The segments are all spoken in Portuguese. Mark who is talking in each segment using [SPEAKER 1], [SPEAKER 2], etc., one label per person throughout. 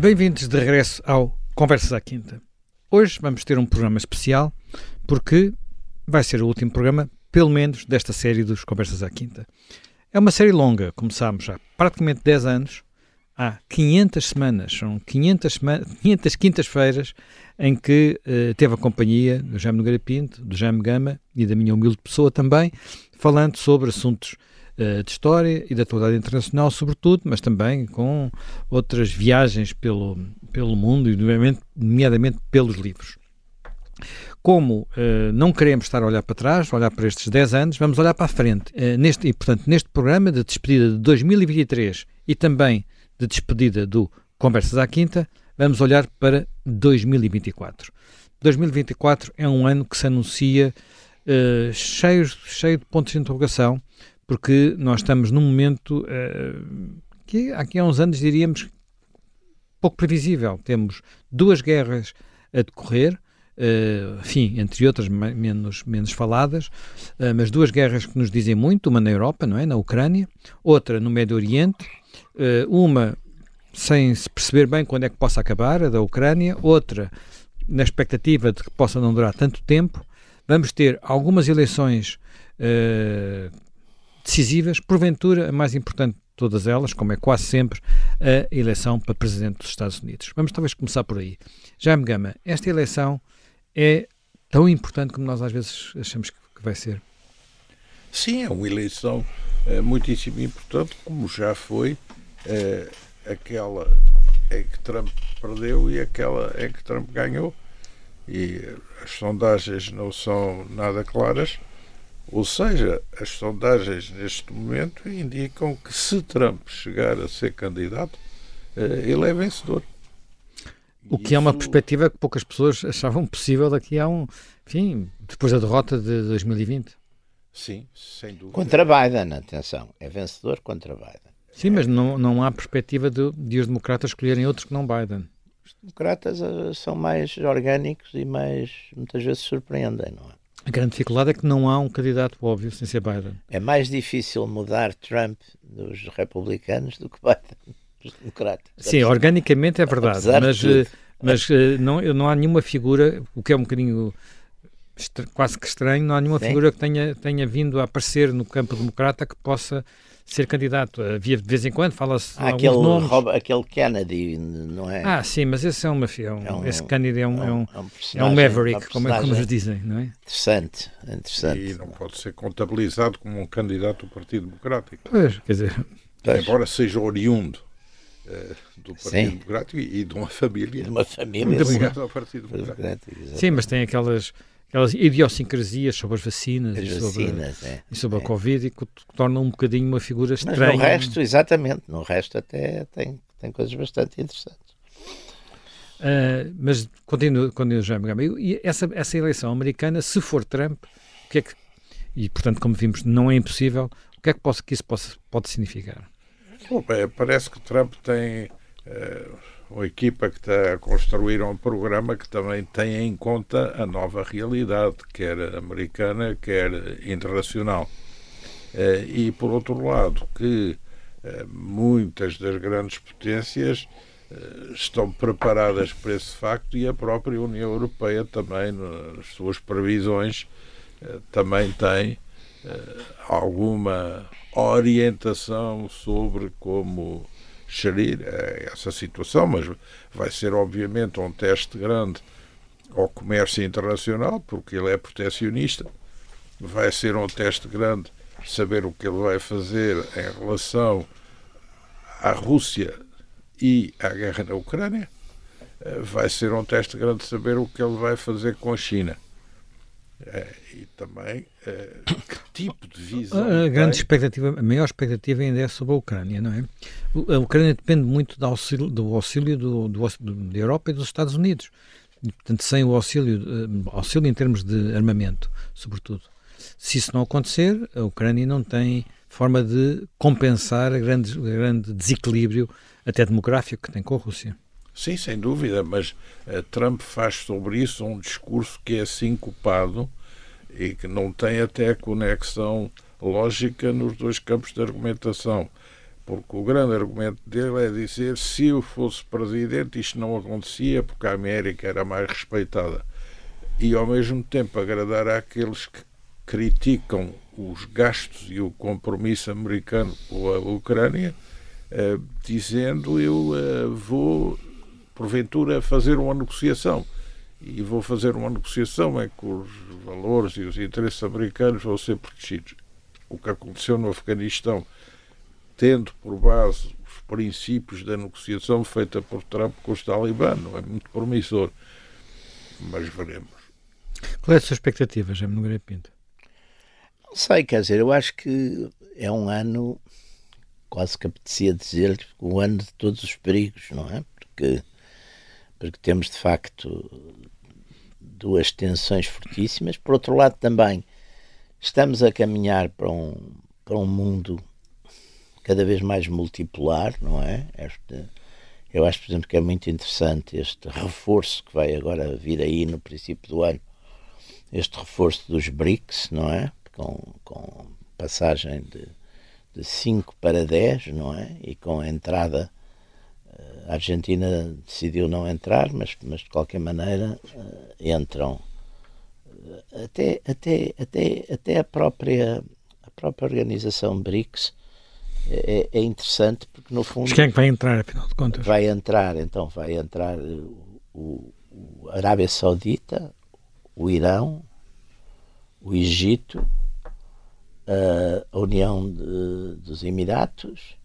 [SPEAKER 1] Bem-vindos de regresso ao Conversas à Quinta. Hoje vamos ter um programa especial porque vai ser o último programa, pelo menos, desta série dos Conversas à Quinta. É uma série longa, começámos há praticamente 10 anos, há 500 semanas, são 500, sema 500 quintas-feiras em que uh, teve a companhia do Jaime Nogueira Pinto, do Jaime Gama e da minha humilde pessoa também, falando sobre assuntos de história e da atualidade internacional, sobretudo, mas também com outras viagens pelo, pelo mundo e, nomeadamente, nomeadamente pelos livros. Como uh, não queremos estar a olhar para trás, olhar para estes 10 anos, vamos olhar para a frente. neste, e, portanto, neste programa de despedida de 2023 e também de despedida do Conversas à Quinta, vamos olhar para 2024. 2024 é um ano que se anuncia cheio, cheio de pontos de interrogação, porque nós estamos num momento uh, que aqui há uns anos diríamos pouco previsível. Temos duas guerras a decorrer, uh, enfim, entre outras menos, menos faladas, uh, mas duas guerras que nos dizem muito, uma na Europa, não é, na Ucrânia, outra no Médio Oriente, uh, uma sem se perceber bem quando é que possa acabar, a da Ucrânia, outra na expectativa de que possa não durar tanto tempo. Vamos ter algumas eleições decisivas, porventura a mais importante de todas elas, como é quase sempre, a eleição para presidente dos Estados Unidos. Vamos talvez começar por aí. Jaime Gama, esta eleição é tão importante como nós às vezes achamos que vai ser?
[SPEAKER 2] Sim, é uma eleição é, muitíssimo importante, como já foi. É, aquela em que Trump perdeu e aquela em que Trump ganhou. E as sondagens não são nada claras, ou seja, as sondagens neste momento indicam que se Trump chegar a ser candidato, eh, ele é vencedor.
[SPEAKER 1] O que Isso... é uma perspectiva que poucas pessoas achavam possível daqui a um. Enfim, depois da derrota de 2020.
[SPEAKER 2] Sim, sem dúvida.
[SPEAKER 3] Contra Biden, atenção. É vencedor contra Biden.
[SPEAKER 1] Sim, mas não, não há perspectiva de, de os democratas escolherem outros que não Biden.
[SPEAKER 3] Os democratas uh, são mais orgânicos e mais, muitas vezes, surpreendem, não é?
[SPEAKER 1] A grande dificuldade é que não há um candidato óbvio sem ser Biden.
[SPEAKER 3] É mais difícil mudar Trump dos republicanos do que Biden dos democratas.
[SPEAKER 1] Sim, organicamente é verdade, mas, eh, mas eh, não, não há nenhuma figura, o que é um bocadinho quase que estranho, não há nenhuma Sim. figura que tenha, tenha vindo a aparecer no campo democrata que possa ser candidato. Havia de vez em quando, fala-se
[SPEAKER 3] ah, aquele, nomes. Rob, aquele Kennedy, não é?
[SPEAKER 1] Ah, sim, mas esse é uma é um, é um esse Kennedy é um, é um, é um, é um maverick, como, é, como eles dizem, não é?
[SPEAKER 3] Interessante, interessante.
[SPEAKER 2] E não pode ser contabilizado como um candidato do Partido Democrático.
[SPEAKER 1] Pois, quer dizer...
[SPEAKER 2] Pois. Embora seja oriundo uh, do Partido sim. Democrático e, de uma família.
[SPEAKER 3] De uma família. Muito
[SPEAKER 2] ligada ao Partido Democrático.
[SPEAKER 1] Sim, mas tem aquelas aquelas idiosincrasias sobre as vacinas, as e,
[SPEAKER 3] vacinas
[SPEAKER 1] sobre,
[SPEAKER 3] é,
[SPEAKER 1] e sobre
[SPEAKER 3] é.
[SPEAKER 1] a Covid que tornam um bocadinho uma figura estranha. Mas
[SPEAKER 3] no resto, exatamente, no resto até tem, tem coisas bastante interessantes.
[SPEAKER 1] Uh, mas continuo, continuo já e essa, essa eleição americana, se for Trump, o que é que, e portanto, como vimos, não é impossível, o que é que, possa, que isso possa, pode significar?
[SPEAKER 2] Bom, parece que Trump tem uh, uma equipa que está a construir um programa que também tem em conta a nova realidade, quer americana, quer internacional. Eh, e, por outro lado, que eh, muitas das grandes potências eh, estão preparadas para esse facto e a própria União Europeia também, nas suas previsões, também tem alguma orientação sobre como gerir eh, essa situação, mas vai ser obviamente um teste grande ao comércio internacional, porque ele é protecionista. Vai ser um teste grande saber o que ele vai fazer em relação à Rússia e à guerra na Ucrânia. Eh, vai ser um teste grande saber o que ele vai fazer com a China. Eh, e também uh, que tipo de visão.
[SPEAKER 1] A, a grande expectativa, a maior expectativa ainda é sobre a Ucrânia, não é? A Ucrânia depende muito do auxílio, do auxílio do, do, do, da Europa e dos Estados Unidos. E, portanto, sem o auxílio, uh, auxílio em termos de armamento, sobretudo. Se isso não acontecer, a Ucrânia não tem forma de compensar o grande, grande desequilíbrio, até demográfico, que tem com a Rússia.
[SPEAKER 2] Sim, sem dúvida, mas uh, Trump faz sobre isso um discurso que é sincopado e que não tem até conexão lógica nos dois campos de argumentação. porque o grande argumento dele é dizer se eu fosse presidente isto não acontecia porque a América era mais respeitada e ao mesmo tempo agradar àqueles que criticam os gastos e o compromisso americano com a Ucrânia, eh, dizendo eu eh, vou porventura fazer uma negociação e vou fazer uma negociação em que os valores e os interesses americanos vão ser protegidos. O que aconteceu no Afeganistão tendo por base os princípios da negociação feita por Trump com os Talibã. Não é muito promissor, mas veremos.
[SPEAKER 1] Qual é a sua expectativa, Jaime Nogueira Pinto?
[SPEAKER 3] Não sei, quer dizer, eu acho que é um ano, quase que apetecia dizer, o ano de todos os perigos, não é? Porque, porque temos de facto duas tensões fortíssimas. Por outro lado, também estamos a caminhar para um, para um mundo cada vez mais multipolar, não é? Este, eu acho, por exemplo, que é muito interessante este reforço que vai agora vir aí no princípio do ano, este reforço dos BRICS, não é? Com, com passagem de 5 para 10, não é? E com a entrada, a Argentina decidiu não entrar, mas, mas de qualquer maneira eh, entram. Até, até, até, até a própria a própria organização BRICS é, é, interessante porque no fundo.
[SPEAKER 1] Mas quem é que vai entrar, afinal de contas?
[SPEAKER 3] Vai entrar, então, vai entrar o, o, a Arábia Saudita, o Irão, o Egito, a União de, dos Emiratos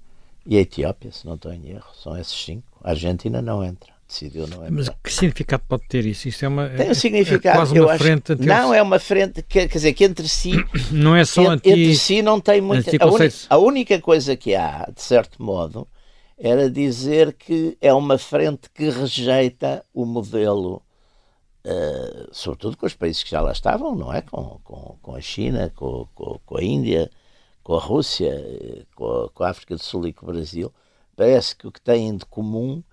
[SPEAKER 3] e a Etiópia, se não estou em erro. São esses cinco. A Argentina não entra decidiu não é
[SPEAKER 1] Mas que significado pode ter isso? Isso é uma
[SPEAKER 3] tem um significado.
[SPEAKER 1] É quase uma frente
[SPEAKER 3] acho, Não é uma frente que quer dizer que entre si
[SPEAKER 1] não é só anti,
[SPEAKER 3] entre si não tem muito. A, un, a única coisa que há, de certo modo, era dizer que é uma frente que rejeita o modelo, uh, sobretudo com os países que já lá estavam, não é? Com, com, com a China, com, com, com a Índia, com a Rússia, com a, com a África do Sul e com o Brasil. Parece que o que têm de comum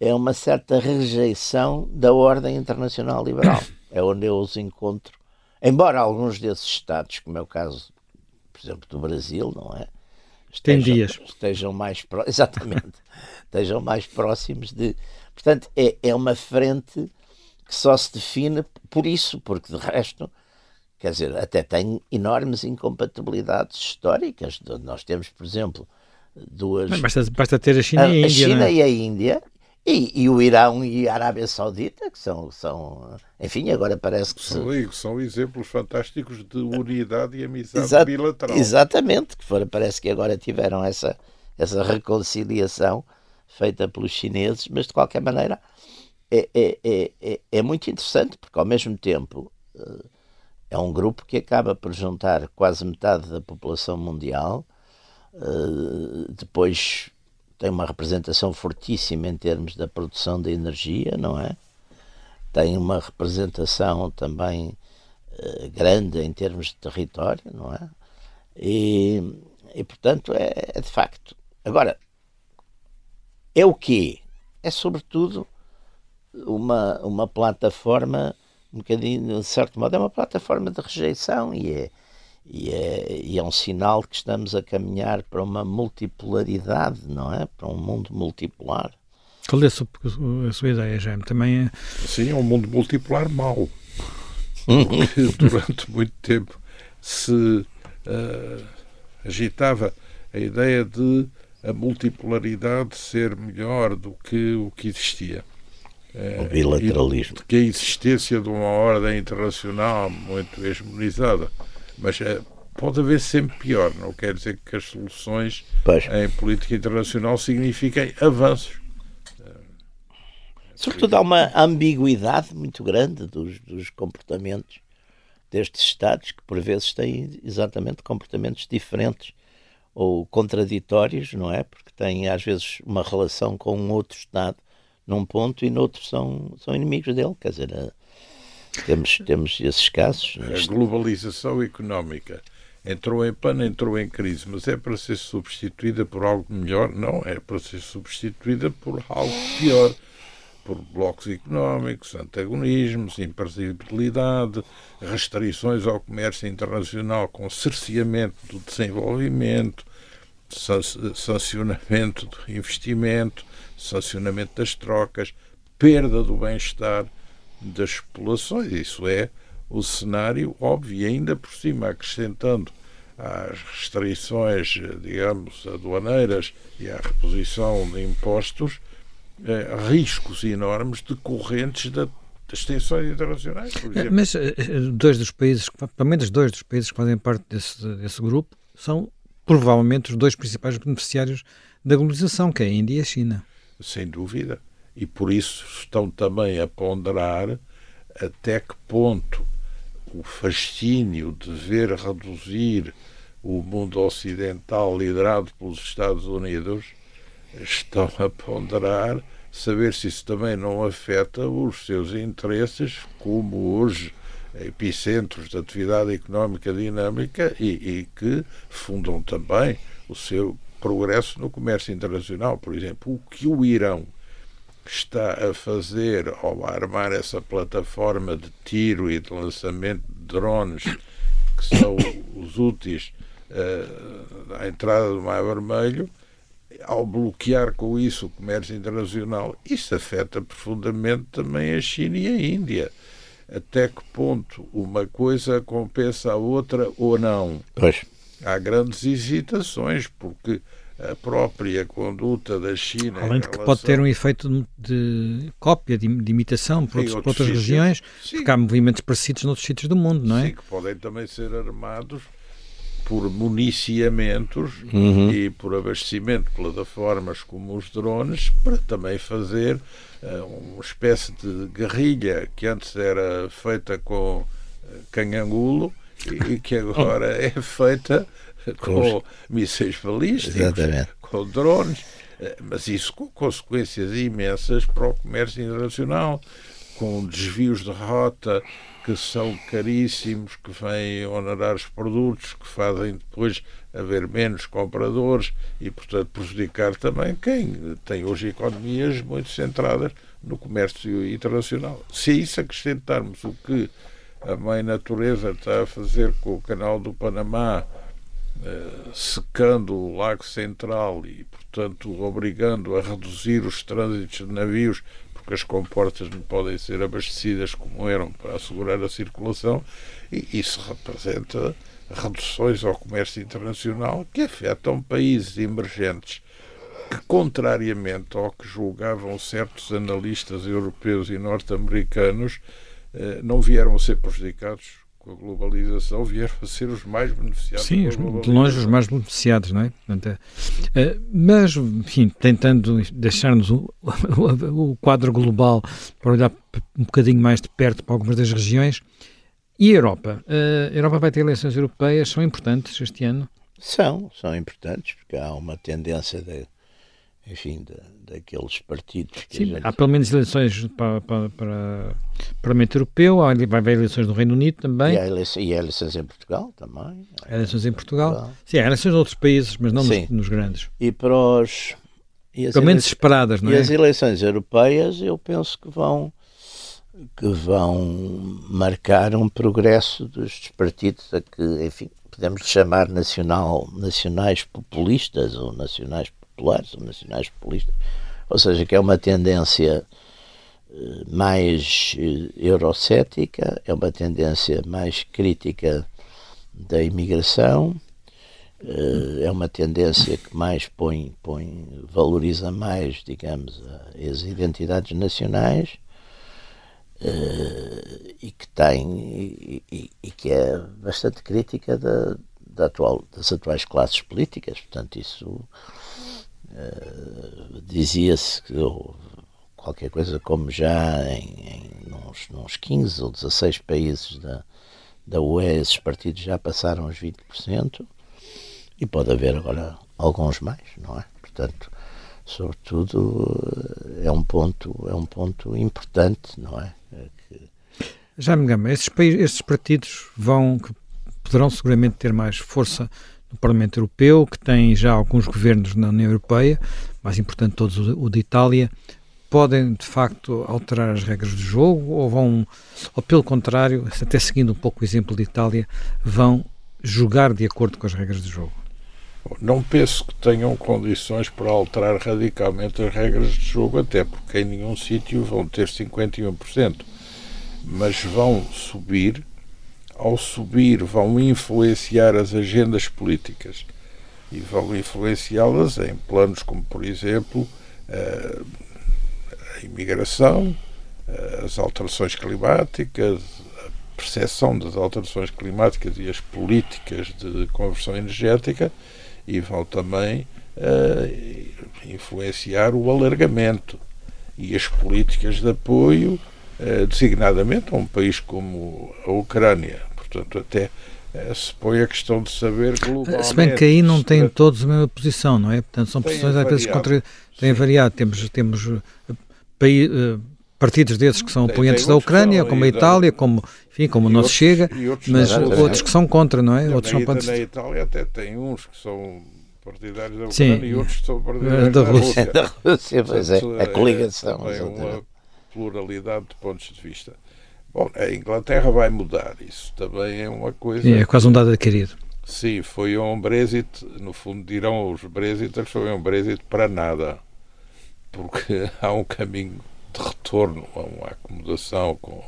[SPEAKER 3] é uma certa rejeição da ordem internacional liberal. É onde eu os encontro. Embora alguns desses Estados, como é o caso, por exemplo, do Brasil, não é?
[SPEAKER 1] Estejam, Tem dias.
[SPEAKER 3] Estejam mais próximos, exatamente, estejam mais próximos de. Portanto, é, é uma frente que só se define por isso, porque de resto, quer dizer, até tem enormes incompatibilidades históricas. Nós temos, por exemplo, duas.
[SPEAKER 1] Mas basta, basta ter a China a, e a Índia.
[SPEAKER 3] A China
[SPEAKER 1] é?
[SPEAKER 3] e a Índia e, e, o Irão e a Arábia Saudita, que são, são enfim, agora parece que
[SPEAKER 2] são, se... são exemplos fantásticos de unidade e amizade Exa bilateral.
[SPEAKER 3] Exatamente, que for, parece que agora tiveram essa, essa reconciliação feita pelos chineses, mas de qualquer maneira é, é, é, é, é muito interessante, porque ao mesmo tempo eh, é um grupo que acaba por juntar quase metade da população mundial, eh, depois tem uma representação fortíssima em termos da produção de energia, não é? Tem uma representação também uh, grande em termos de território, não é? E, e portanto, é, é de facto. Agora, é o quê? É sobretudo uma, uma plataforma, um bocadinho, de certo modo, é uma plataforma de rejeição e é e é, e é um sinal que estamos a caminhar para uma multipolaridade, não é? Para um mundo multipolar.
[SPEAKER 1] Qual é a sua, a sua ideia, Jaime? Também é...
[SPEAKER 2] Sim, é um mundo multipolar mau. Porque durante muito tempo se uh, agitava a ideia de a multipolaridade ser melhor do que o que existia.
[SPEAKER 3] Uh, o bilateralismo.
[SPEAKER 2] que a existência de uma ordem internacional muito hegemonizada mas uh, pode haver sempre pior. Não quer dizer que as soluções pois. em política internacional signifiquem avanços.
[SPEAKER 3] Sobretudo há uma ambiguidade muito grande dos, dos comportamentos destes Estados, que por vezes têm exatamente comportamentos diferentes ou contraditórios, não é? Porque têm às vezes uma relação com um outro Estado num ponto e noutro são, são inimigos dele. Quer dizer, temos, temos esses casos.
[SPEAKER 2] A globalização económica entrou em plano, entrou em crise, mas é para ser substituída por algo melhor? Não, é para ser substituída por algo pior. Por blocos económicos, antagonismos, imprevisibilidade, restrições ao comércio internacional com cerceamento do desenvolvimento, sancionamento do investimento, sancionamento das trocas, perda do bem-estar das populações. Isso é o cenário óbvio, e ainda por cima acrescentando às restrições, digamos, aduaneiras e à reposição de impostos, eh, riscos enormes decorrentes da das tensões internacionais, por
[SPEAKER 1] exemplo. Mas eh, eh, dois dos países, pelo menos dois dos países que fazem parte desse, desse grupo, são provavelmente os dois principais beneficiários da globalização, que é a Índia e a China.
[SPEAKER 2] Sem dúvida. E por isso estão também a ponderar até que ponto o fascínio de ver reduzir o mundo ocidental liderado pelos Estados Unidos estão a ponderar saber se isso também não afeta os seus interesses como hoje epicentros de atividade económica dinâmica e, e, que fundam também o seu progresso no comércio internacional. Por exemplo, o que o Irão está a fazer ao armar essa plataforma de tiro e de lançamento de drones, que são os úteis uh, à entrada do Mar Vermelho, ao bloquear com isso o comércio internacional, isso afeta profundamente também a China e a Índia. Até que ponto uma coisa compensa a outra ou não?
[SPEAKER 3] Pois.
[SPEAKER 2] Há grandes hesitações, porque a própria conduta da China.
[SPEAKER 1] Além de que relação... pode ter um efeito de cópia, de, de imitação por, outros, por outras sítios. regiões, Sim. porque há movimentos parecidos noutros sítios do mundo, não é?
[SPEAKER 2] Sim, que podem também ser armados por municiamentos uhum. e por abastecimento de plataformas como os drones para também fazer uh, uma espécie de guerrilha que antes era feita com uh, canhangulo e, que agora é feita com mísseis balísticos, Exatamente. com drones, uh, mas isso com consequências imensas para o comércio internacional, com desvios de rota que são caríssimos, que vêm onerar os produtos, que fazem depois haver menos compradores e, portanto, prejudicar também quem tem hoje economias muito centradas no comércio internacional. Se a isso acrescentarmos o que a mãe natureza está a fazer com o canal do Panamá, eh, secando o Lago Central e, portanto, obrigando a reduzir os trânsitos de navios porque as comportas não podem ser abastecidas como eram para assegurar a circulação, e isso representa reduções ao comércio internacional que afetam países emergentes que, contrariamente ao que julgavam certos analistas europeus e norte-americanos, não vieram a ser prejudicados com a globalização vieram a ser os mais beneficiados.
[SPEAKER 1] Sim, de longe os mais beneficiados, não é? Portanto, é mas, enfim, tentando deixar-nos o, o, o, quadro global para olhar um bocadinho mais de perto para algumas das regiões. E a Europa? A Europa vai ter eleições europeias, são importantes este ano?
[SPEAKER 3] São, são importantes, porque há uma tendência de enfim, daqueles partidos.
[SPEAKER 1] Sim, gente... há pelo menos eleições para, para, para o Parlamento Europeu, há, vai haver eleições no Reino Unido também.
[SPEAKER 3] E há, eleições, e há eleições em Portugal também.
[SPEAKER 1] Há eleições em Portugal. Portugal. Sim, há eleições em outros países, mas não nos, nos, grandes.
[SPEAKER 3] E para os.
[SPEAKER 1] E pelo menos esperadas, não
[SPEAKER 3] é?
[SPEAKER 1] E
[SPEAKER 3] as eleições europeias, eu penso que vão que vão marcar um progresso dos partidos a que, enfim, podemos chamar nacional, nacionais populistas ou nacionais populares ou nacionais populistas, ou seja, que é uma tendência eh, mais eh, eurocética, é uma tendência mais crítica da imigração, eh, é uma tendência que mais põe, põe valoriza mais, digamos, as identidades nacionais e que tem e, e que é bastante crítica da, da atual, das atuais classes políticas. Portanto, isso eh, dizia-se que qualquer coisa como já em, em nos, nos 15 ou 16 países da, da UE esses partidos já passaram os 20% e pode haver agora alguns mais, não é? Portanto, sobretudo é um ponto é um ponto importante, não é? é que...
[SPEAKER 1] Já me engano, esses, esses partidos vão poderão seguramente ter mais força no Parlamento Europeu, que tem já alguns governos na União Europeia, mais importante todos o de Itália, podem de facto alterar as regras do jogo ou vão, ou pelo contrário, até seguindo um pouco o exemplo de Itália, vão jogar de acordo com as regras do jogo?
[SPEAKER 2] Não penso que tenham condições para alterar radicalmente as regras de jogo, até porque em nenhum sítio vão ter 51%. Mas vão subir, ao subir, vão influenciar as agendas políticas e vão influenciá-las em planos como, por exemplo, a imigração, as alterações climáticas, a percepção das alterações climáticas e as políticas de conversão energética e vão também uh, influenciar o alargamento e as políticas de apoio, designadamente a um país como a Ucrânia. Portanto, até uh, se põe a questão de saber globalmente.
[SPEAKER 1] Se bem que aí não têm todos a mesma posição, não é? Portanto, são posições às vezes contra. têm variado. Temos, temos país, partidos desses que são apoiantes da Ucrânia, como a Itália, como, enfim, como o nosso Chega, mas outros que são contra, não é?
[SPEAKER 2] Outros
[SPEAKER 1] são
[SPEAKER 2] contra. Na Itália até tem uns que são partidários da Ucrânia Sim. e outros que são partidários
[SPEAKER 3] da,
[SPEAKER 2] da Rússia.
[SPEAKER 3] Da Rússia, pois é, a coligação.
[SPEAKER 2] É, uma pluralidade de pontos de vista. Bom, a Inglaterra vai mudar, isso também é uma coisa...
[SPEAKER 1] Sim, é quase um dado adquirido.
[SPEAKER 2] Sim, foi um Brexit, no fundo dirão os Brexiters, foi um Brexit para nada, porque há um caminho de retorno a uma acomodação com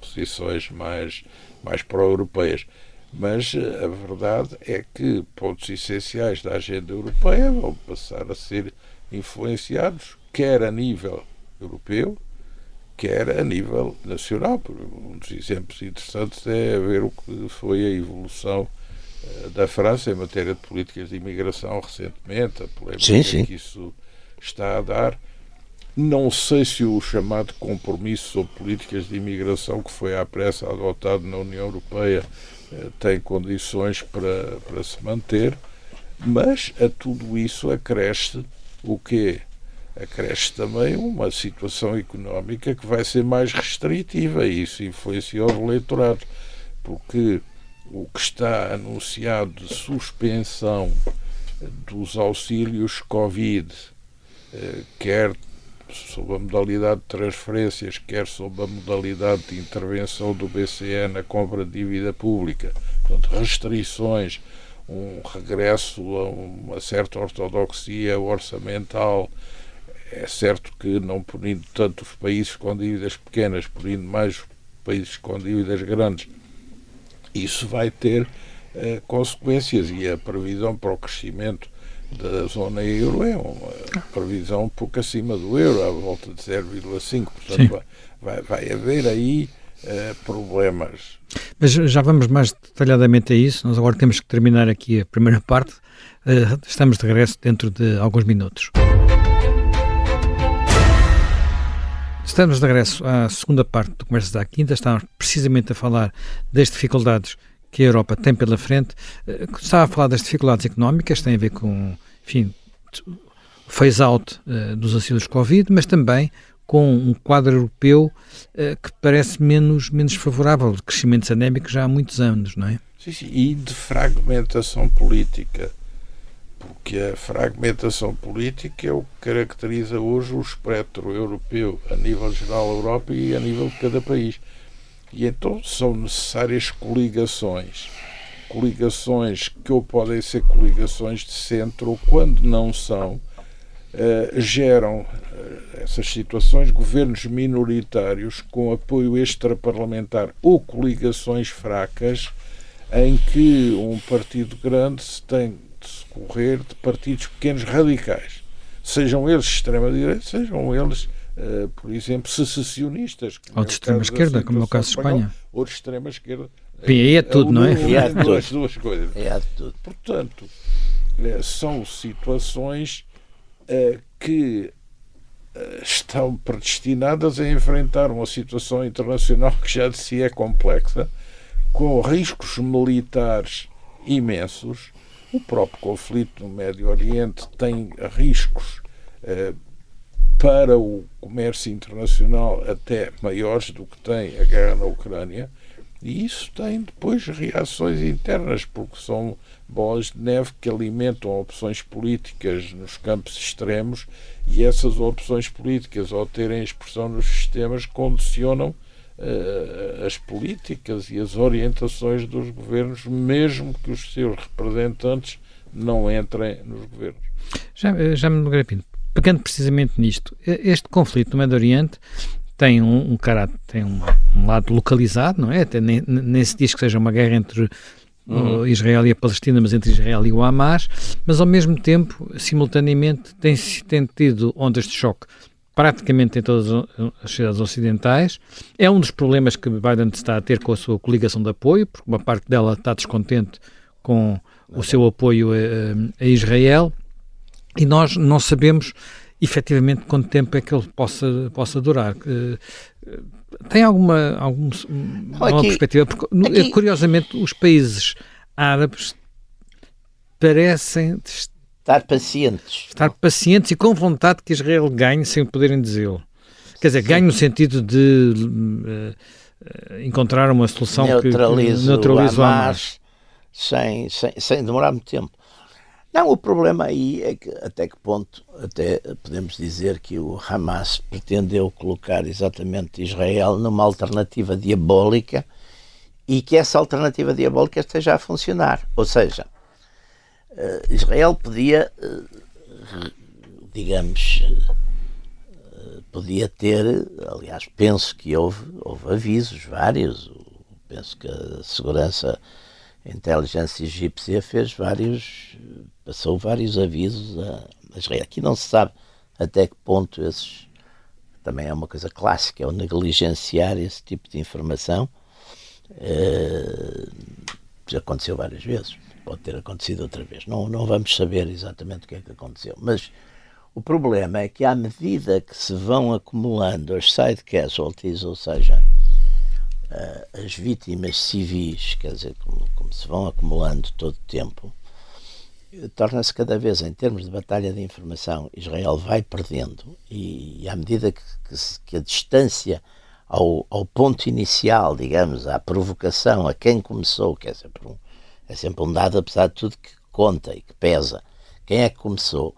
[SPEAKER 2] posições mais, mais pró-europeias. Mas eh, a verdade é que pontos essenciais da agenda europeia vão passar a ser influenciados, quer a nível europeu, quer a nível nacional. Um dos exemplos interessantes é ver o que foi a evolução eh, da França em matéria de políticas de imigração recentemente, a polémica sim, sim. que isso está a dar. Não sei se o chamado compromisso sobre políticas de imigração que foi à pressa adotado na União Europeia eh, tem condições para, para se manter, mas a tudo isso acresce o quê? Acresce também uma situação económica que vai ser mais restritiva e isso influencia o eleitorado, porque o que está anunciado de suspensão dos auxílios Covid, eh, quer sob a modalidade de transferências, quer sob a modalidade de intervenção do BCE na compra de dívida pública, portanto, restrições, um regresso a uma certa ortodoxia orçamental. É certo que não punindo tanto os países com dívidas pequenas, punindo mais os países com dívidas grandes, isso vai ter uh, consequências e a previsão para o crescimento da zona euro é uma previsão um pouco acima do euro, à volta de 0,5%. Portanto, vai, vai haver aí uh, problemas.
[SPEAKER 1] Mas já vamos mais detalhadamente a isso. Nós agora temos que terminar aqui a primeira parte. Uh, estamos de regresso dentro de alguns minutos. Estamos de regresso à segunda parte do Conversas da Quinta. Estamos precisamente a falar das dificuldades que a Europa tem pela frente. Eh, estava a falar das dificuldades económicas, tem a ver com, enfim, o phase-out uh, dos auxílios Covid, mas também com um quadro europeu uh, que parece menos, menos favorável, de crescimentos anémicos já há muitos anos, não é?
[SPEAKER 2] Sim, sim, e de fragmentação política, porque a fragmentação política é o que caracteriza hoje o espectro europeu, a nível geral Europa e a nível de cada país. E então são necessárias coligações. Coligações que ou podem ser coligações de centro ou, quando não são, Uh, geram uh, essas situações governos minoritários com apoio extraparlamentar ou coligações fracas em que um partido grande se tem de socorrer de partidos pequenos radicais, sejam eles extrema-direita, sejam eles uh, por exemplo, secessionistas.
[SPEAKER 1] Ou de extrema-esquerda, como é o caso de Espanha.
[SPEAKER 2] Ou de extrema-esquerda.
[SPEAKER 1] E aí é tudo, não é?
[SPEAKER 3] E há
[SPEAKER 2] duas, duas coisas.
[SPEAKER 3] E há tudo.
[SPEAKER 2] Portanto, uh, são situações uh, que estão predestinadas a enfrentar uma situação internacional que já de si é complexa, com riscos militares imensos. O próprio conflito no Médio Oriente tem riscos para o comércio internacional até maiores do que tem a guerra na Ucrânia, e isso tem depois reações internas, porque são bolas de neve que alimentam opções políticas nos campos extremos e essas opções políticas, ao terem expressão nos sistemas, condicionam as políticas e as orientações dos governos, mesmo que os seus representantes não entrem nos governos.
[SPEAKER 1] Já, eh, já me lembrei, pegando precisamente nisto, este conflito no Médio Oriente tem um, um caráter, tem um, um, lado localizado, não é? Até nem, nem se diz que seja uma guerra entre uhum. Israel e a Palestina, mas entre Israel e o Hamas, mas ao mesmo tempo, simultaneamente, tem, tem tido ondas de choque praticamente em todas as cidades ocidentais. É um dos problemas que Biden está a ter com a sua coligação de apoio, porque uma parte dela está descontente com o seu apoio a, a Israel e nós não sabemos efetivamente quanto tempo é que ele possa, possa durar. Tem alguma, algum, alguma aqui, perspectiva? Porque, aqui... curiosamente, os países árabes parecem
[SPEAKER 3] estar pacientes.
[SPEAKER 1] Estar pacientes e com vontade que Israel ganhe sem poderem dizê-lo. Quer dizer, ganhe no sentido de uh, encontrar uma solução
[SPEAKER 3] neutralize que neutralize o Hamas. Sem, sem, sem demorar muito tempo. Não, o problema aí é que até que ponto até podemos dizer que o Hamas pretendeu colocar exatamente Israel numa alternativa diabólica e que essa alternativa diabólica esteja a funcionar. Ou seja, Israel podia, eh, digamos, eh, podia ter, aliás, penso que houve, houve avisos vários, penso que a segurança a inteligência egípcia fez vários, passou vários avisos a Israel. Aqui não se sabe até que ponto esses, também é uma coisa clássica, é o negligenciar esse tipo de informação. já aconteceu várias vezes pode ter acontecido outra vez. Não, não vamos saber exatamente o que é que aconteceu. Mas o problema é que, à medida que se vão acumulando as side casualties, ou seja, uh, as vítimas civis, quer dizer, como, como se vão acumulando todo o tempo, torna-se cada vez, em termos de batalha de informação, Israel vai perdendo e, e à medida que, que, que a distância ao, ao, ponto inicial, digamos, à provocação, a quem começou, quer dizer, por um, é sempre um dado, apesar de tudo, que conta e que pesa. Quem é que começou?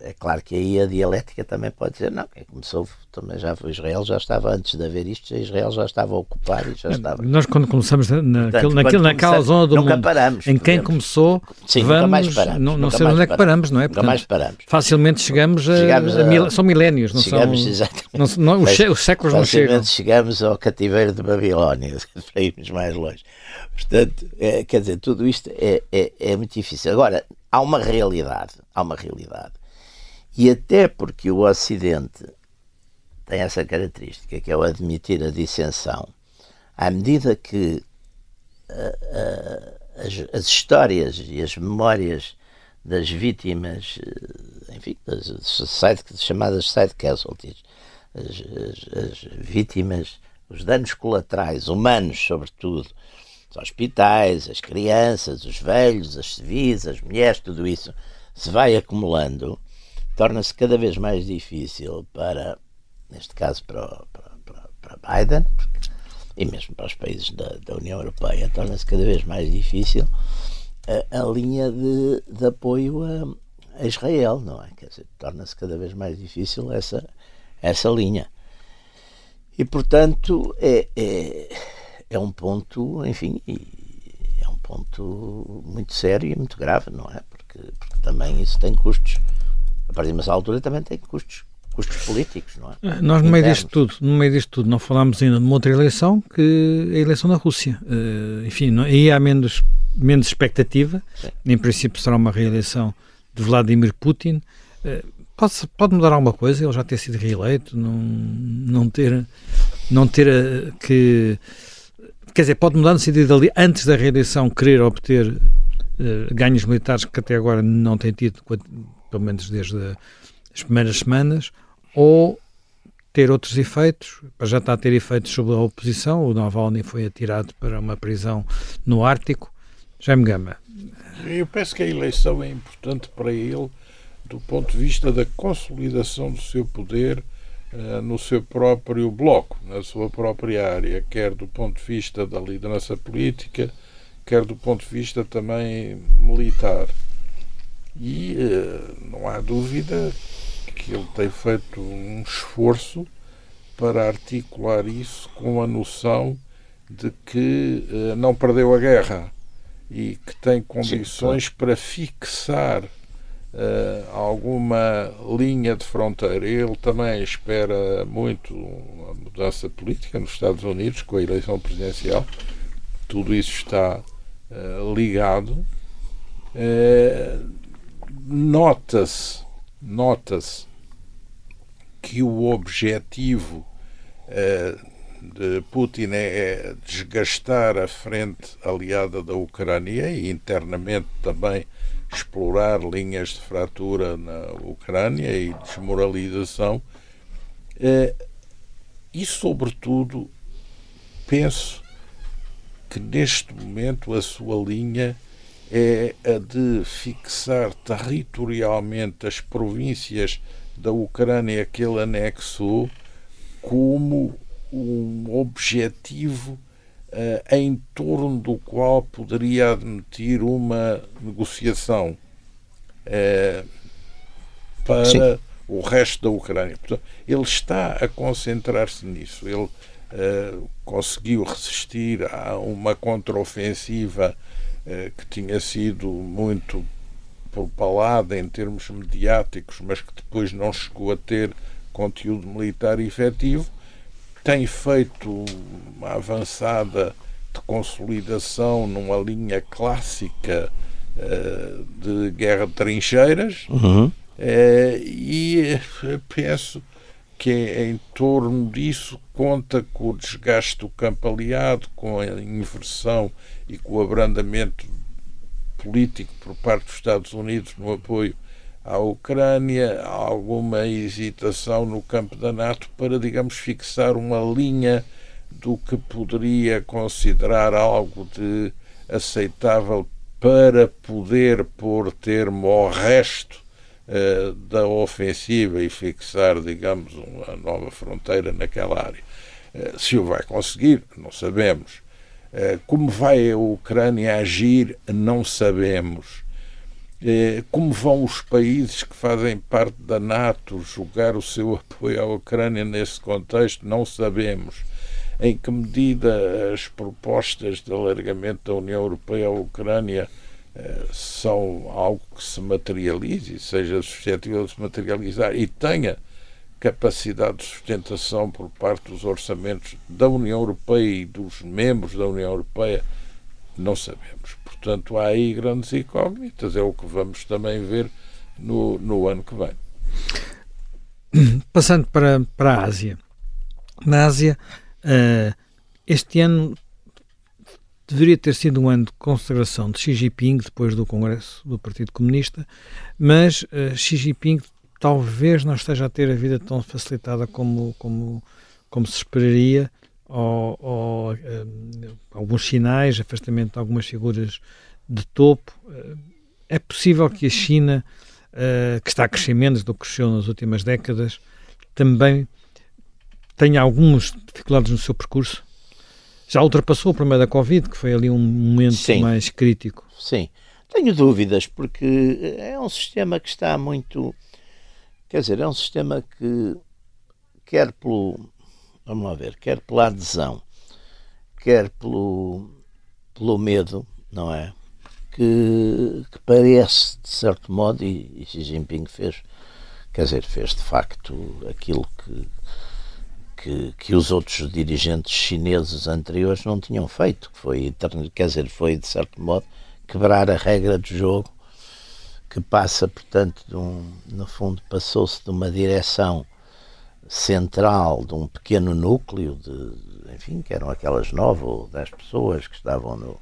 [SPEAKER 3] É claro que aí a dialética também pode dizer, não, quem começou também já foi Israel, já estava antes de haver isto, Israel já estava a ocupar e já estava.
[SPEAKER 1] Nós quando começamos na, Portanto, naquele, naquela zona do
[SPEAKER 3] nunca
[SPEAKER 1] mundo
[SPEAKER 3] paramos,
[SPEAKER 1] em quem começou, Sim, vamos, mais paramos, não, não sei onde é que paramos, não é?
[SPEAKER 3] Portanto, nunca mais paramos.
[SPEAKER 1] Facilmente chegamos a, chegamos a, a mil, são milénios, não chegamos, são, exatamente, não, não, os, os séculos não chegam.
[SPEAKER 3] chegamos ao cativeiro de Babilónia, para irmos mais longe. Portanto, é, quer dizer, tudo isto é, é, é muito difícil. Agora, há uma realidade, há uma realidade. E até porque o Ocidente tem essa característica, que é o admitir a dissensão, à medida que uh, uh, as, as, histórias e as memórias das vítimas, uh, enfim, das side, chamadas side casualties, as, as, as vítimas, os danos colaterais, humanos sobretudo, os hospitais, as crianças, os velhos, as civis, as mulheres, tudo isso se vai acumulando, torna-se cada vez mais difícil para, neste caso, para, para, para Biden e mesmo para os países da, da União Europeia, torna-se cada vez mais difícil a, a linha de, de apoio a, a, Israel, não é? Quer dizer, torna-se cada vez mais difícil essa, essa linha. E, portanto, é, é é um ponto, enfim, é um ponto muito sério e muito grave, não é? Porque, porque também isso tem custos. A partir de uma altura também tem custos custos políticos, não é?
[SPEAKER 1] Eh, nós, no meio disto tudo, no meio disto tudo, não falámos ainda de uma outra eleição, que é a eleição da Rússia. Uh, enfim, não, aí há menos, menos expectativa. Sim. Em princípio será uma reeleição de Vladimir Putin. Uh, pode, pode mudar alguma coisa? Ele já ter sido reeleito, não, não ter, não ter que quer dizer, pode mudar no sentido de antes da reeleição querer obter uh, ganhos militares que até agora não tem tido, pelo menos desde as primeiras semanas, ou ter outros efeitos, já está a ter efeitos sobre a oposição, o Navalny foi atirado para uma prisão no Ártico. Jaime Gama.
[SPEAKER 2] Eu penso que a eleição é importante para ele do ponto de vista da consolidação do seu poder eh, no seu próprio bloco, na sua própria área, quer do ponto de vista da liderança política, quer do ponto de vista também militar. E uh, não há dúvida que ele tem feito um esforço para articular isso com a noção de que uh, não perdeu a guerra e que tem condições Sim, para fixar uh, alguma linha de fronteira. Ele também espera muito a mudança política nos Estados Unidos com a eleição presidencial. Tudo isso está uh, ligado. Uh, nota-se, nota-se que o objetivo de Putin é desgastar a frente aliada da Ucrânia e internamente também explorar linhas de fratura na Ucrânia e desmoralização. Eh, e, sobretudo, penso que neste momento a sua linha é a de fixar territorialmente as províncias da Ucrânia que ele anexou como um objetivo uh, em torno do qual poderia admitir uma negociação uh, para Sim. o resto da Ucrânia. Portanto, ele está a concentrar-se nisso. Ele uh, conseguiu resistir a uma contraofensiva que tinha sido muito propalada em termos mediáticos, mas que depois não chegou a ter conteúdo militar efetivo tem feito uma avançada de consolidação numa linha clássica uh, de guerra de trincheiras uhum. uh, e penso que é em torno disso conta com o desgaste do campo aliado, com a inversão e com o abrandamento político por parte dos Estados Unidos no apoio à Ucrânia, alguma hesitação no campo da NATO para, digamos, fixar uma linha do que poderia considerar algo de aceitável para poder pôr termo ao resto uh, da ofensiva e fixar, digamos, uma nova fronteira naquela área. Uh, se o vai conseguir, não sabemos. Uh, como vai a Ucrânia agir, não sabemos. Como vão os países que fazem parte da NATO julgar o seu apoio à Ucrânia nesse contexto? Não sabemos. Em que medida as propostas de alargamento da União Europeia à Ucrânia são algo que se materialize, seja suscetível de se materializar e tenha capacidade de sustentação por parte dos orçamentos da União Europeia e dos membros da União Europeia, não sabemos. Portanto, há aí grandes incógnitas, é o que vamos também ver no, no ano que vem.
[SPEAKER 1] Passando para, para a Ásia. Na Ásia, uh, este ano deveria ter sido um ano de consagração de Xi Jinping depois do Congresso do Partido Comunista, mas uh, Xi Jinping talvez não esteja a ter a vida tão facilitada como, como, como se esperaria ou, ou um, alguns sinais, afastamento de algumas figuras de topo. Eh, é possível que a China, uh, que está a crescer menos do que cresceu nas últimas décadas, também tenha algumas dificuldades no seu percurso? Já ultrapassou o problema da Covid, que foi ali um momento Sim. mais crítico.
[SPEAKER 3] Sim, tenho dúvidas, porque é um sistema que está muito. Quer dizer, é um sistema que quer pelo vamos lá ver, quer pela adesão, quer pelo, pelo medo, não é? Que, que parece, de certo modo, e, e Xi Jinping fez, quer dizer, fez de facto aquilo que, que, que, os outros dirigentes chineses anteriores não tinham feito, foi, quer dizer, foi de certo modo quebrar a regra do jogo, que passa, portanto, um, no fundo, passou-se de uma direção central de um pequeno núcleo de, enfim, que eram aquelas nove ou dez pessoas que estavam no,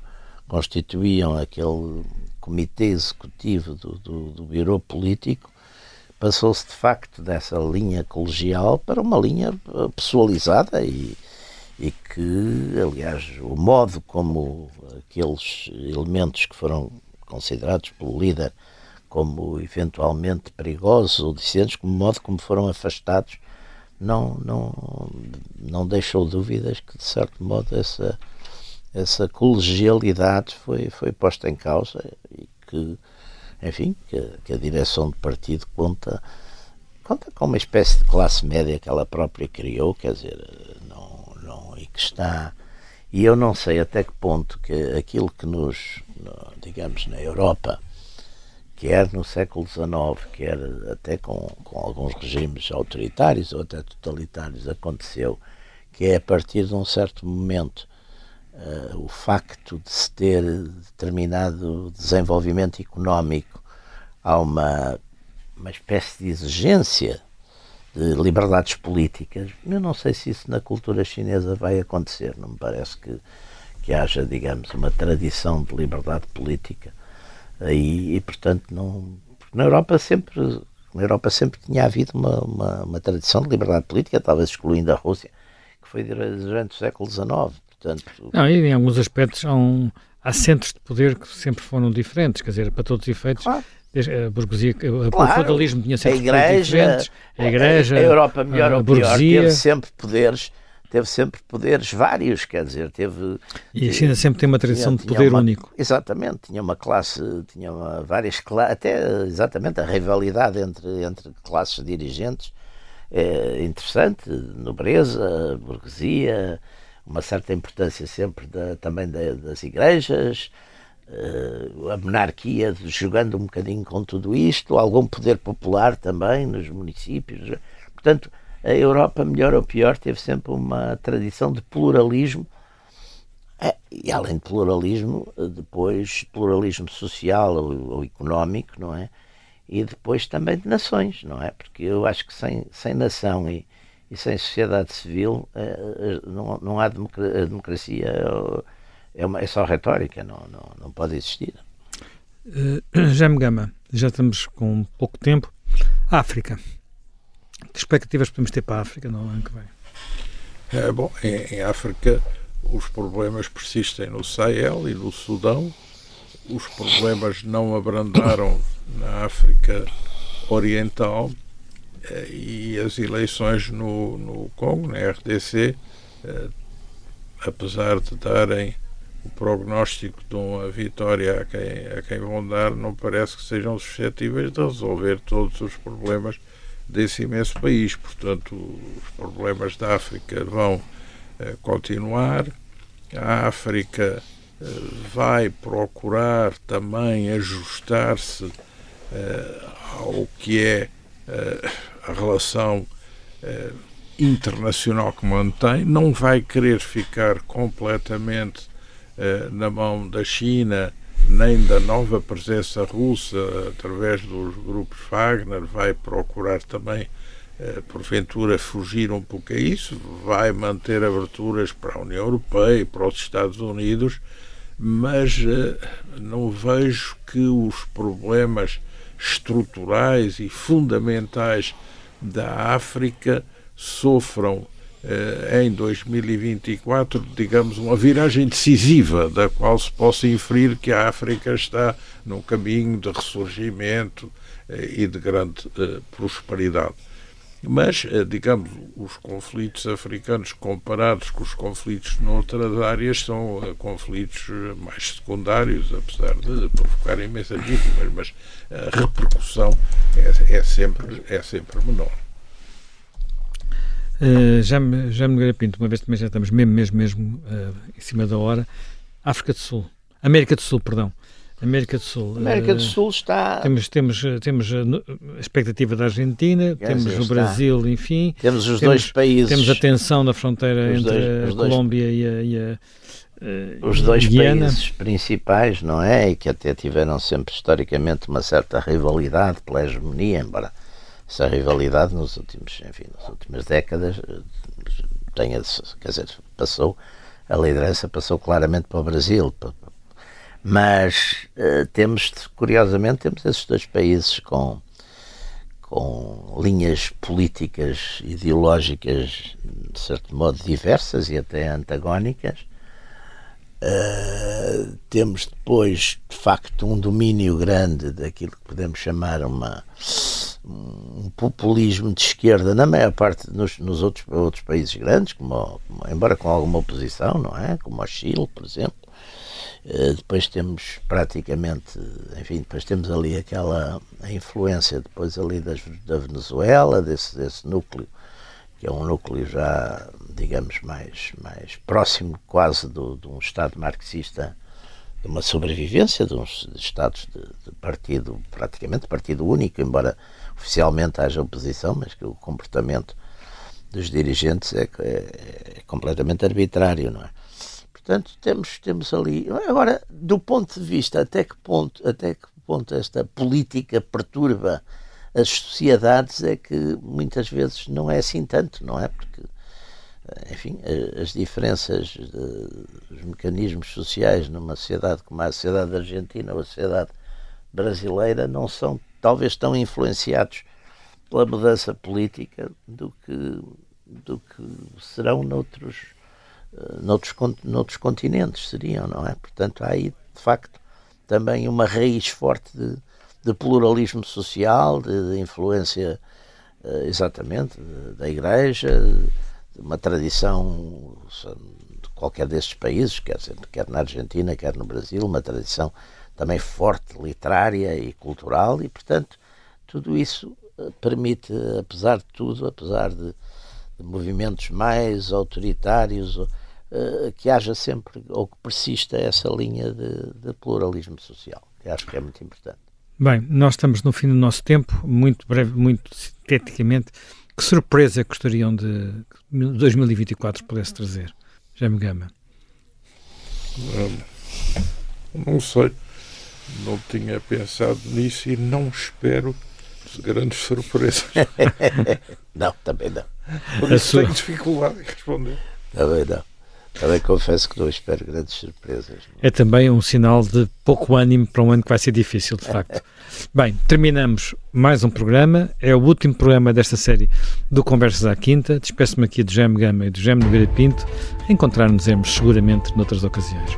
[SPEAKER 3] constituíam aquele comitê executivo do, do, do Biro Político, passou-se de facto dessa linha colegial para uma linha eh, pessoalizada e, e que, aliás, o modo como aqueles elementos que foram considerados pelo líder como eventualmente perigosos ou dissidentes, como modo como foram afastados não, não, não deixou dúvidas que, de certo modo, essa, essa colegialidade foi, foi posta em causa e que, enfim, que, que a direção do partido conta, conta com uma espécie de classe média que ela própria criou, quer dizer, não, não, e que está. E eu não sei até que ponto que aquilo que nos, digamos, na Europa, quer no século XIX, quer até com, com alguns regimes autoritários ou até totalitários, aconteceu que é a partir de um certo momento uh, o facto de se ter determinado desenvolvimento económico há uma, uma espécie de exigência de liberdades políticas. Eu não sei se isso na cultura chinesa vai acontecer, não me parece que, que haja, digamos, uma tradição de liberdade política aí e, portanto, não. Na Europa sempre. Na Europa sempre tinha havido uma, uma, uma tradição de liberdade política, talvez excluindo a Rússia, que foi durante o século XIX. Portanto,
[SPEAKER 1] não, e em alguns aspectos há, um, há centros de poder que sempre foram diferentes, quer dizer, para todos os efeitos. Claro. A burguesia, claro, o feudalismo tinha sempre igreja, diferentes, a igreja,
[SPEAKER 3] a, a Europa melhor a, a ou pior, teve sempre poderes teve sempre poderes vários, quer dizer, teve...
[SPEAKER 1] E a China sempre tem uma tradição tinha, de poder
[SPEAKER 3] uma,
[SPEAKER 1] único.
[SPEAKER 3] Exatamente, tinha uma classe, tinha uma, várias classes, até exatamente a rivalidade entre, entre classes dirigentes é interessante, nobreza, burguesia, uma certa importância sempre da, também da, das igrejas, uh, a monarquia jogando um bocadinho com tudo isto, algum poder popular também nos municípios. Portanto, a Europa, melhor ou pior, teve sempre uma tradição de pluralismo. É, e além de pluralismo, depois pluralismo social ou, ou, económico, não é? E depois também de nações, não é? Porque eu acho que sem, sem nação e, e sem sociedade civil é, não, não há democracia, a democracia é, uma, é só retórica, não, não, não pode existir.
[SPEAKER 1] Uh, Jaime Gama, já estamos com pouco tempo. África. Que expectativas podemos ter para a África no ano que vem?
[SPEAKER 2] É, bom, em, em África os problemas persistem no Sahel e no Sudão. Os problemas não abrandaram na África Oriental eh, e as eleições no, no Congo, na RDC, eh, apesar de darem o prognóstico de uma vitória a quem, a quem vão dar, não parece que sejam suscetíveis de resolver todos os problemas desse imenso país. Portanto, os problemas da África vão uh, continuar. A África vai procurar também ajustar-se ao que é a relação internacional que mantém, não vai querer ficar completamente na mão da China nem da nova presença russa através dos grupos Wagner, vai procurar também, eh, porventura, fugir um pouco a isso, vai manter aberturas para a União Europeia e para os Estados Unidos, mas eh, não vejo que os problemas estruturais e fundamentais da África sofram eh, em 2024, digamos, uma viragem decisiva da qual se possa inferir que a África está num caminho de ressurgimento eh, e de grande eh, prosperidade. Mas, digamos, os conflitos africanos comparados com os conflitos noutras áreas são conflitos mais secundários, apesar de provocar imensas vítimas, mas a repercussão é, é, sempre, é sempre menor.
[SPEAKER 1] Uh, já me, já me Pinto, uma vez também já estamos mesmo, mesmo, mesmo uh, em cima da hora. África do Sul, América do Sul, perdão. América do Sul.
[SPEAKER 3] América do Sul está.
[SPEAKER 1] Temos, temos, temos a expectativa da Argentina, Quer temos dizer, o Brasil, está. enfim.
[SPEAKER 3] Temos os temos, dois países.
[SPEAKER 1] Temos a tensão na fronteira entre dois, a Colômbia e a. E a
[SPEAKER 3] os dois países principais, não é? E que até tiveram sempre historicamente uma certa rivalidade pela hegemonia, embora essa rivalidade nos últimos, enfim, nas últimas décadas eh, tenha, quer dizer, passou, a liderança passou claramente para o Brasil. Mas uh, temos, curiosamente, temos esses dois países com, com linhas políticas, ideológicas, de certo modo, diversas e até antagónicas. Uh, temos depois, de facto, um domínio grande daquilo que podemos chamar uma um populismo de esquerda na maior parte nos, nos outros, outros países grandes, como, como, embora com alguma oposição, não é? Como o Chile, por exemplo. Uh, depois temos praticamente, enfim, depois temos ali aquela influência depois ali das, da Venezuela, desse, desse núcleo, que é um núcleo já, digamos, mais, mais próximo quase do, de um Estado marxista uma sobrevivência de uns estados de, de, partido, praticamente partido único, embora oficialmente haja oposição, mas que o comportamento dos dirigentes é, é, é completamente arbitrário, não é? Portanto, temos, temos ali. Agora, do ponto de vista até que ponto, até que ponto esta política perturba as sociedades é que muitas vezes não é assim tanto, não é? Porque, enfim, as diferenças dos mecanismos sociais numa sociedade como a sociedade argentina ou a sociedade brasileira não são talvez tão influenciados pela mudança política do que, do que serão noutros, noutros, noutros continentes, seriam, não é? Portanto, há aí, de facto, também uma raiz forte de, de pluralismo social, de, de influência, uh, exatamente, de, da Igreja, de uma tradição de qualquer destes países, quer, quer na Argentina, quer no Brasil, uma tradição também forte, literária e cultural, e, portanto, tudo isso uh, permite, apesar de tudo, apesar de, de movimentos mais autoritários, uh, que haja sempre, ou que persista essa linha de, de pluralismo social, que acho que é muito importante.
[SPEAKER 1] Bem, nós estamos no fim do nosso tempo, muito breve, muito sinteticamente. Que surpresa gostariam de 2024 pudesse trazer? Jaime Gama.
[SPEAKER 2] não sei. Não tinha pensado nisso e não espero grandes surpresas.
[SPEAKER 3] não, também não.
[SPEAKER 2] Por isso sua... tenho dificuldade em responder.
[SPEAKER 3] Também não. Também confesso que não espero grandes surpresas.
[SPEAKER 1] É também um sinal de pouco ânimo para um ano que vai ser difícil, de facto. Bem, terminamos mais um programa. É o último programa desta série do Conversas à Quinta. Despeço-me aqui do Gem Gama e do Gem Nogueira Pinto. Encontrar-nos seguramente noutras ocasiões.